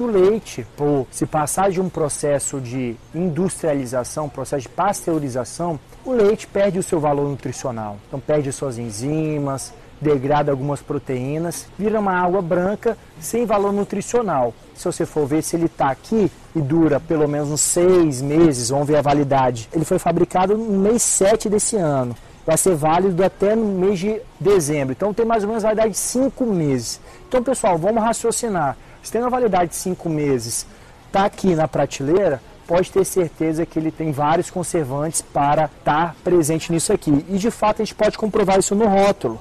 que o leite, por se passar de um processo de industrialização, processo de pasteurização, o leite perde o seu valor nutricional. Então perde suas enzimas, degrada algumas proteínas, vira uma água branca sem valor nutricional. Se você for ver se ele está aqui e dura pelo menos uns seis meses, vamos ver a validade. Ele foi fabricado no mês 7 desse ano. Vai ser válido até no mês de dezembro. Então tem mais ou menos validade de cinco meses. Então, pessoal, vamos raciocinar. Se tem uma validade de cinco meses, está aqui na prateleira, pode ter certeza que ele tem vários conservantes para estar tá presente nisso aqui. E de fato a gente pode comprovar isso no rótulo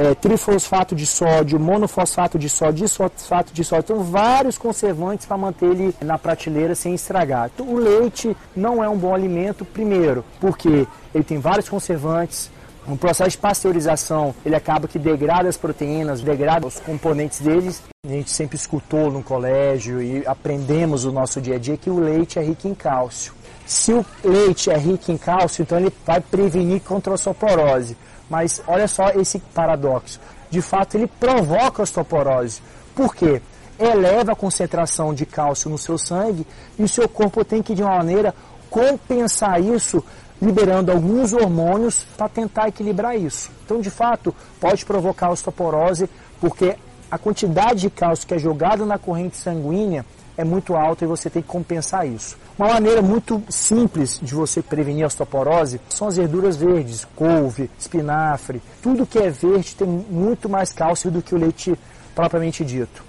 é, trifosfato de sódio, monofosfato de sódio, disfosfato de sódio. Então, vários conservantes para manter ele na prateleira sem estragar. Então, o leite não é um bom alimento, primeiro, porque ele tem vários conservantes, um processo de pasteurização, ele acaba que degrada as proteínas, degrada os componentes deles. A gente sempre escutou no colégio e aprendemos no nosso dia a dia que o leite é rico em cálcio. Se o leite é rico em cálcio, então ele vai prevenir contra a osteoporose. Mas olha só esse paradoxo. De fato, ele provoca a osteoporose. Por quê? Eleva a concentração de cálcio no seu sangue e o seu corpo tem que, de uma maneira, compensar isso, liberando alguns hormônios para tentar equilibrar isso. Então, de fato, pode provocar osteoporose porque a quantidade de cálcio que é jogada na corrente sanguínea é muito alta e você tem que compensar isso. Uma maneira muito simples de você prevenir a osteoporose são as verduras verdes, couve, espinafre. Tudo que é verde tem muito mais cálcio do que o leite propriamente dito.